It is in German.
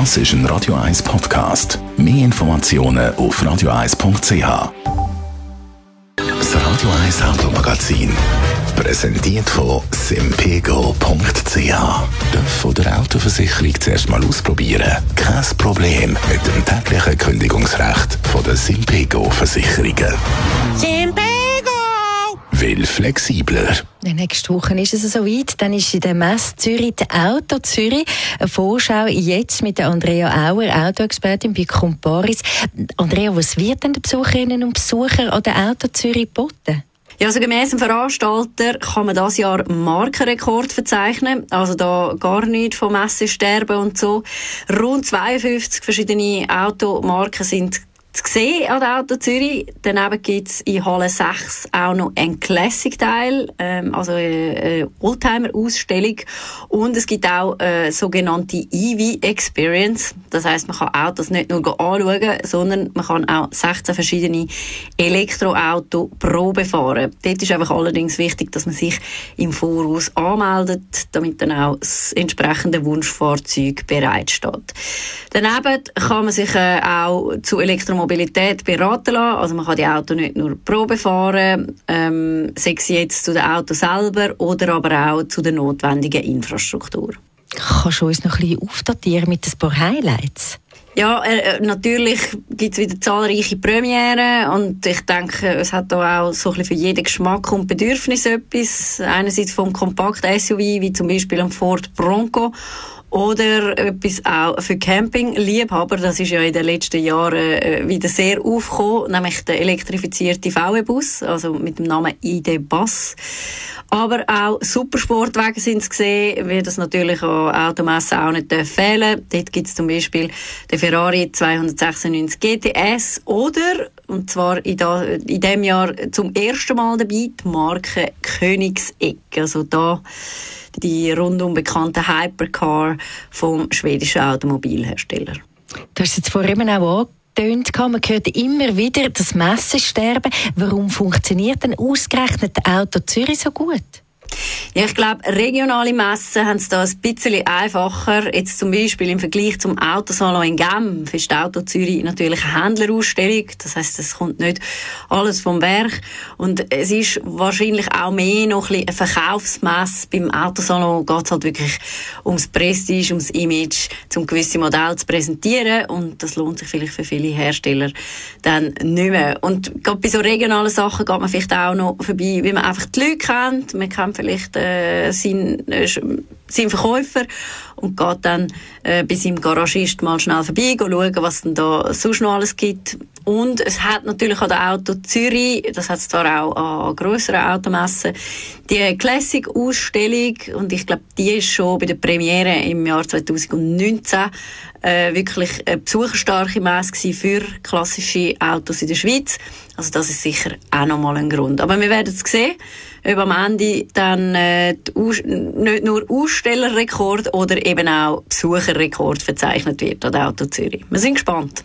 Das ist ein Radio 1 Podcast. Mehr Informationen auf radio1.ch. Das Radio 1 Automagazin. Präsentiert von simpego.ch. Darf der Autoversicherung zuerst mal ausprobieren? Kein Problem mit dem täglichen Kündigungsrecht von der Simpego Versicherungen. Simpego! Will flexibler. Nächste Woche ist es soweit. Dann ist in der Messe Zürich die Auto Zürich. Eine Vorschau jetzt mit der Andrea Auer, Autoexpertin bei Comparis. Andrea, was wird denn den Besucherinnen und Besuchern an der Auto Zürich geboten? Ja, also gemäss dem Veranstalter kann man das Jahr Markenrekord verzeichnen. Also da gar nicht von Messesterben und so. Rund 52 verschiedene Automarken sind zu sehen an der Auto Zürich. Daneben gibt es in Halle 6 auch noch einen Classic-Teil, ähm, also eine Oldtimer-Ausstellung. Und es gibt auch eine sogenannte EV-Experience. Das heißt, man kann Autos nicht nur anschauen, sondern man kann auch 16 verschiedene Elektroauto Probe fahren. Dort ist einfach allerdings wichtig, dass man sich im Voraus anmeldet, damit dann auch das entsprechende Wunschfahrzeug bereitsteht. Daneben kann man sich äh, auch zu Elektromobilität Mobilität beraten lassen. Also man kann die Auto nicht nur Probe fahren, ähm, sei es jetzt zu dem Auto selber oder aber auch zu der notwendigen Infrastruktur. Kannst du uns noch ein bisschen aufdatieren mit ein paar Highlights? Ja, äh, äh natürlich gibt es wieder zahlreiche Premiere und ich denke, es hat da auch so ein bisschen für jeden Geschmack und Bedürfnis etwas. Einerseits vom Kompakt-SUV, wie zum Beispiel am Ford Bronco oder etwas auch für Campingliebhaber. Das ist ja in den letzten Jahren äh, wieder sehr aufgekommen, nämlich der elektrifizierte VW-Bus, also mit dem Namen ID Bus. Aber auch Supersportwagen sind gesehen, wie das natürlich an Automessen auch nicht fehlen Dort gibt es zum Beispiel den Ferrari 296 GTS oder, und zwar in, da, in dem Jahr zum ersten Mal dabei, die Marke Königseck. Also da die rundum bekannte Hypercar vom schwedischen Automobilhersteller. Du hast jetzt vorhin auch angetönt, man hört immer wieder das Messesterben. Warum funktioniert denn ausgerechnet das Auto Zürich so gut? Ja, ich glaube, regionale Messen haben es da ein bisschen einfacher. Jetzt zum Beispiel im Vergleich zum Autosalon in Genf ist die Auto Zürich natürlich eine Händlerausstellung. Das heißt, es kommt nicht alles vom Berg. Und es ist wahrscheinlich auch mehr noch ein bisschen eine Verkaufsmesse. Beim Autosalon geht es halt wirklich ums Prestige, ums Image, um gewisse Modelle zu präsentieren. Und das lohnt sich vielleicht für viele Hersteller dann nicht mehr. Und gerade bei so regionalen Sachen geht man vielleicht auch noch vorbei, wie man einfach die Leute kennt. Man kennt vielleicht äh, seinen, äh, seinen Verkäufer und geht dann äh, bei seinem Garagist mal schnell vorbei, schauen, was denn da sonst noch alles gibt. Und es hat natürlich an der Auto Zürich, das hat es zwar auch an grösseren Automessen, die Classic-Ausstellung und ich glaube, die ist schon bei der Premiere im Jahr 2019 äh, wirklich eine besucherstarke Messe für klassische Autos in der Schweiz. Also das ist sicher auch nochmal ein Grund. Aber wir werden es sehen, ob am Ende dann äh, nicht nur Ausstellerrekord oder eben auch Besucherrekord verzeichnet wird an der Auto Zürich. Wir sind gespannt.